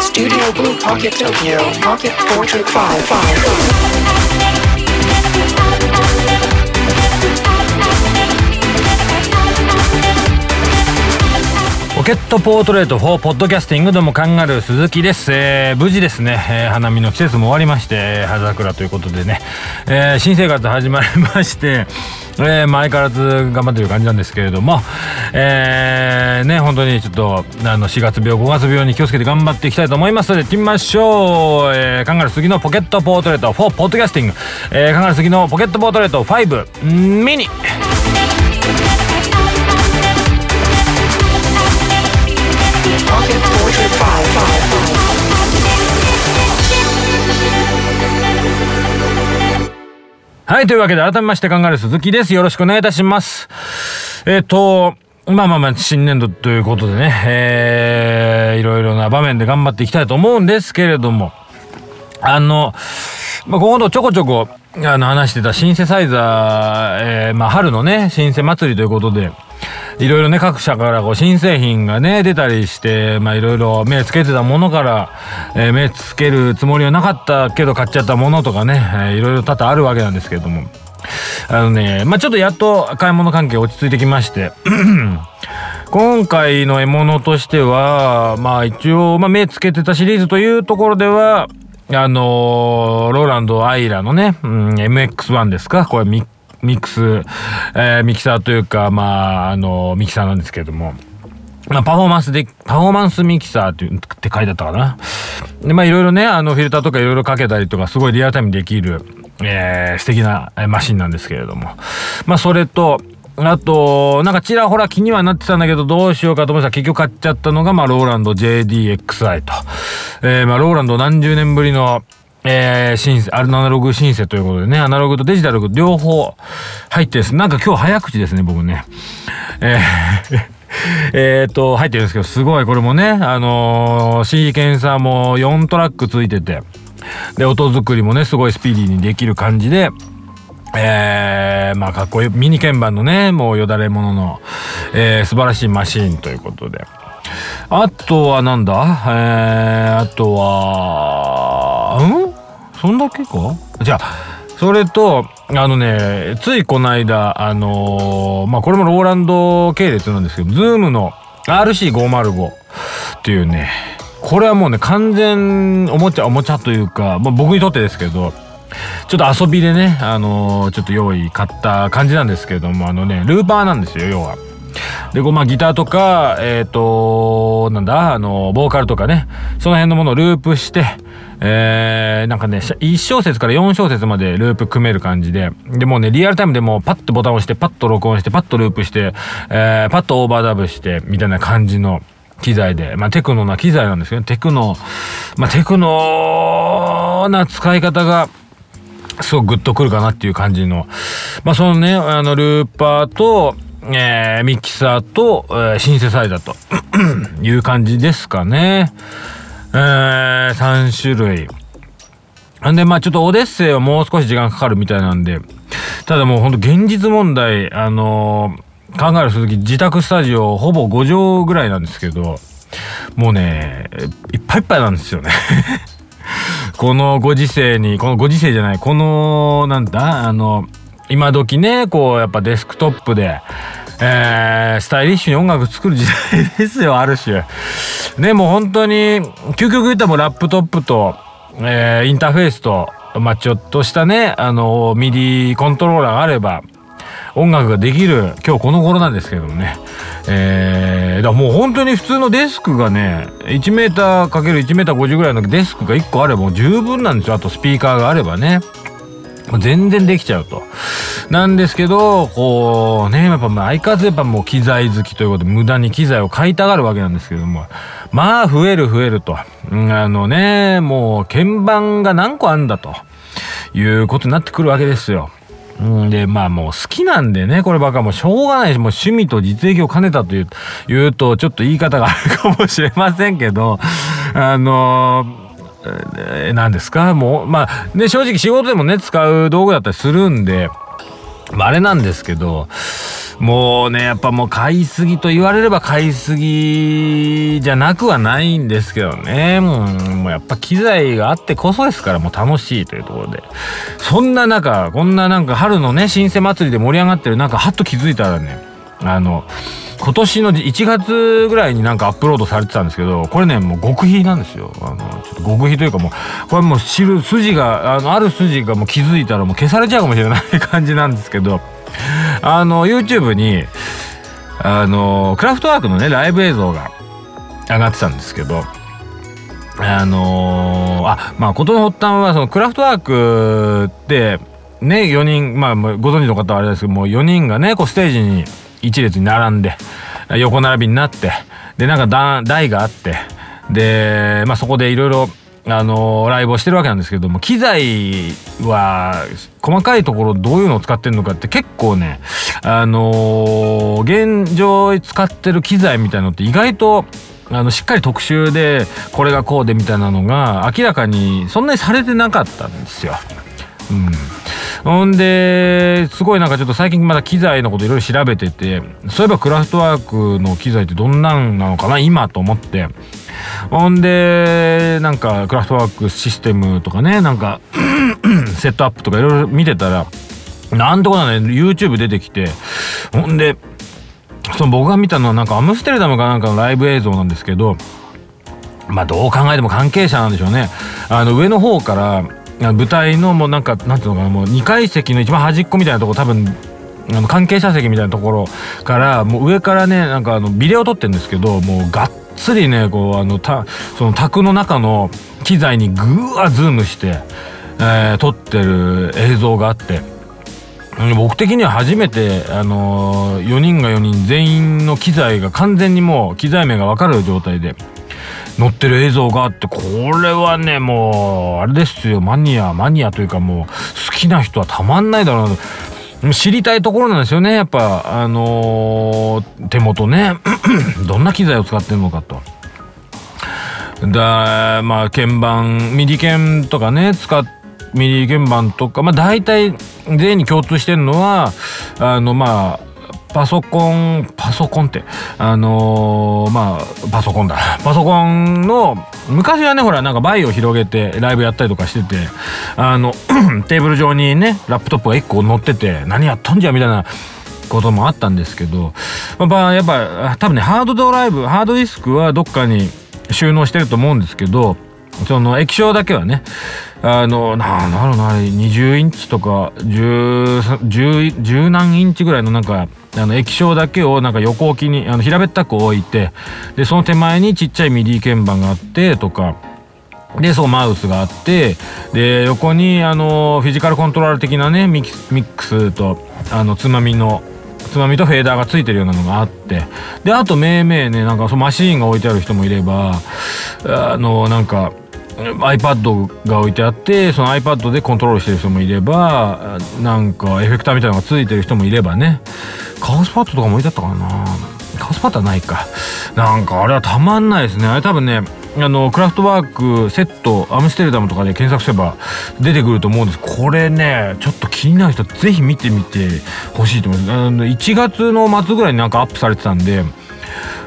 Studio Blue Pocket Tokyo Pocket Portrait 5ケットポートレート4ポッドキャスティングどうもカンガルー鈴木です、えー無事ですね、えー花見の季節も終わりまして葉桜ということでね、えー新生活始まりまして えーまあ相変わらず頑張ってる感じなんですけれども、えーね、本当にちょっと、あの、4月病、5月病に気をつけて頑張っていきたいと思います。ので、行ってみましょう。えー、カンガルー杉のポケットポートレート4ポッドキャスティング、えー、カンガルー杉のポケットポートレート5ミニ。はい、というわけで改めまして考える鈴木です。よろしくお願いいたします。えっ、と、まあまあまあ、新年度ということでね、えー、いろいろな場面で頑張っていきたいと思うんですけれども、あの、まあ、今度ちょこちょこ、あの、話してたシンセサイザー、えー、まあ、春のね、シンセ祭りということで、いろいろね、各社からこう新製品がね、出たりして、まあ、いろいろ目つけてたものから、えー目つけるつもりはなかったけど買っちゃったものとかね、いろいろ多々あるわけなんですけれども、あのね、まあ、ちょっとやっと買い物関係落ち着いてきまして、今回の獲物としては、まあ一応、まあ目つけてたシリーズというところでは、あのーローランドアイラのね、うん、MX1 ですか。これミミックス、えーミキサーというか、まあ、あのミキサーなんですけれども、まあ、パフォーマンスで、パフォーマンスミキサーってって書いてあったかな。で、まあ、いろいろね、あの、フィルターとかいろいろかけたりとか、すごいリアルタイムできる、えー素敵なマシンなんですけれども。まあ、それと、あと、なんかちらほら気にはなってたんだけど、どうしようかと思ったら結局買っちゃったのが、まあ、ローランド JDXI と。えーまあ、ローランド何十年ぶりの、えー、シンセ、アナログシンセということでね、アナログとデジタル両方入ってです。なんか今日早口ですね、僕ね。えー えっと、入ってるんですけど、すごい、これもね、あのー、シーケンサーも4トラックついてて、で、音作りもね、すごいスピーディーにできる感じで、えー、まあ、かっこいい、ミニ鍵盤のね、もうよだれものの、えー、素晴らしいマシーンということで。あとはなんだ？えー、あとは、そんだけか？じゃあ、それと、あのね、ついこの間、あのーまあ、これもローランド系列なんですけど、ズームの RC505 っていうね、これはもうね、完全おもちゃ、おもちゃというか、まあ、僕にとってですけど、ちょっと遊びでね、あのーちょっと用意買った感じなんですけれども、あのね、ルーパーなんですよ、要は。で、こう、まあ、ギターとか、えっ、と、なんだ、あの、ボーカルとかね、その辺のものをループして、えー、なんかね、1小節から4小節までループ組める感じで、でもうね、リアルタイムでもうパッとボタンを押して、パッと録音して、パッとループして、えー、パッとオーバーダブして、みたいな感じの機材で、まあ、テクノな機材なんですけど、テクノ、まあ、テクノな使い方が、すごくグッとくるかなっていう感じの。まあそのね、あの、ルーパーと、えーミキサーと、えーシンセサイザーという感じですかね。えー、3種類。んで、まあちょっとオデッセイはもう少し時間かかるみたいなんで、ただもうほんと現実問題、あのー考える鈴木自宅スタジオほぼ5畳ぐらいなんですけど、もうね、いっぱいいっぱいなんですよね。このご時世に、このご時世じゃない、この、なんだ、あの、今時ね、こう、やっぱデスクトップで、えー、スタイリッシュに音楽作る時代ですよ、ある種。ね、もう本当に、究極言ったらもうラップトップと、えー、インターフェースと、まあちょっとしたね、あの、ミディコントローラーがあれば、音楽ができる今日この頃なんですけどもね。えー、だからもう本当に普通のデスクがね、1メーター ×1 メーター50ぐらいのデスクが1個あればもう十分なんですよ。あとスピーカーがあればね。全然できちゃうと。なんですけど、こうね、やっぱ相変わらずやっぱもう機材好きということで無駄に機材を買いたがるわけなんですけども、まあ増える増えると。あのね、もう鍵盤が何個あんだということになってくるわけですよ。で、まあもう好きなんでね、こればっかもうしょうがないし、もう趣味と実益を兼ねたという、言うとちょっと言い方があるかもしれませんけど、あの何ですか？もう、まあね、正直仕事でもね、使う道具だったりするんで、まああれなんですけど、もうねやっぱもう買いすぎと言われれば買いすぎじゃなくはないんですけどね。もうもうやっぱ機材があってこそですからもう楽しいというところで。そんな中こんななんか春のね新生祭りで盛り上がってる中はっと気づいたらねあの今年の1月ぐらいになんかアップロードされてたんですけどこれねもう極秘なんですよ。あのちょっと極秘というかもうこれもう知る筋があのある筋がもう気づいたらもう消されちゃうかもしれない感じなんですけどあの YouTube にあのクラフトワークのねライブ映像が上がってたんですけどあのー、あまあ事の発端はそのクラフトワークってね4人まあご存知の方はあれですけどもう4人がねこうステージに一列に並んで横並びになってでなんか台があってで、まあ、そこでいろいろあのライブをしてるわけなんですけども機材は細かいところどういうのを使ってるのかって結構ねあの現状使ってる機材みたいのって意外とあのしっかり特集でこれがこうでみたいなのが明らかにそんなにされてなかったんですよ。うん、ほんですごいなんかちょっと最近まだ機材のこといろいろ調べててそういえばクラフトワークの機材ってどんなんなのかな今と思って。ほんでなんかクラフトワークシステムとかねなんか セットアップとかいろいろ見てたらなんとかね YouTube 出てきて。ほんでその僕が見たのはなんかアムステルダムかなんかのライブ映像なんですけどまあどう考えても関係者なんでしょうね。あの上の方から舞台のもうなんかなんていうのかなもう2階席の一番端っこみたいなとこ多分あの関係者席みたいなところからもう上からねなんかあのビデオ撮ってるんですけどもうがっつりねこうあのたその卓の中の機材にぐわズームして、えー、撮ってる映像があって。僕的には初めて、あのー、4人が4人全員の機材が完全にもう機材名が分かる状態で載ってる映像があってこれはねもうあれですよ。マニアマニアというかもう好きな人はたまんないだろうな知りたいところなんですよね。やっぱあのー、手元ね。どんな機材を使ってるのかと。だまあ鍵盤ミディ鍵とかね使ってミディ鍵盤とかまあ大体全員に共通してるのはあのまあパソコンパソコンってあのー、まあパソコンだ。パソコンの昔はねほらなんか VAIO広げてライブやったりとかしててあの テーブル上にねラップトップが1個乗ってて何やっとんじゃみたいなこともあったんですけど、まあ、やっぱ多分ねハードドライブハードディスクはどっかに収納してると思うんですけどその液晶だけはねあのななるなあれ20インチとか1010何インチぐらいのなんかあの液晶だけをなんか横置きにあの平べったく置いてでその手前にちっちゃい MIDI鍵盤があってとかでそうマウスがあってで横にあのフィジカルコントローラー的なねミックスとあのつまみのつまみとフェーダーがついてるようなのがあってであとめいめいねなんかそのマシーンが置いてある人もいればあのなんか iPad が置いてあってその iPad でコントロールしてる人もいればなんかエフェクターみたいなのがついてる人もいればね。カウスパッドとかも置いてあったかな。カウスパッドはないか。なんかあれはたまんないですね。あれ多分ねあのクラフトワークセットアムステルダムとかで検索すれば出てくると思うんです。これねちょっと気になる人ぜひ見てみてほしいと思います。あの1月の末ぐらいになんかアップされてたんで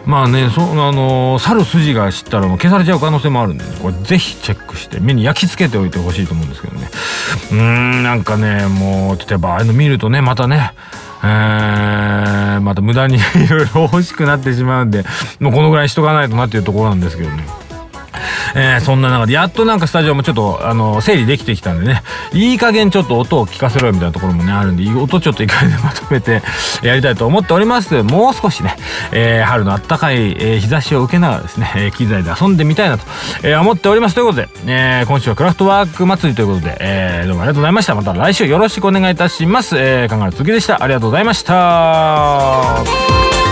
まあねそあの去る筋が知ったらもう消されちゃう可能性もあるんで、これぜひチェックして目に焼き付けておいてほしいと思うんですけどね。うーんなんかねもうちょっとやっぱああいうの見るとねまたねえ、また無駄に いろいろ欲しくなってしまうんでもうこのぐらいしとかないとなっていうところなんですけどね。えー、そんな中でやっとなんかスタジオもちょっとあの整理できてきたんでね。いい加減ちょっと音を聞かせろよみたいなところもねあるんで音ちょっと一回でまとめてやりたいと思っております。もう少しね、えー、春のあったかい、えー、日差しを受けながらですね、え機材で遊んでみたいなと、え思っております。ということで、え今週はクラフトワーク祭りということで、えどうもありがとうございました。また来週よろしくお願いいたします、えー、考える続きでした。ありがとうございました。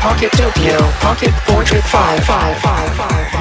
Pocket Tokyo, Pocket Portrait 55555.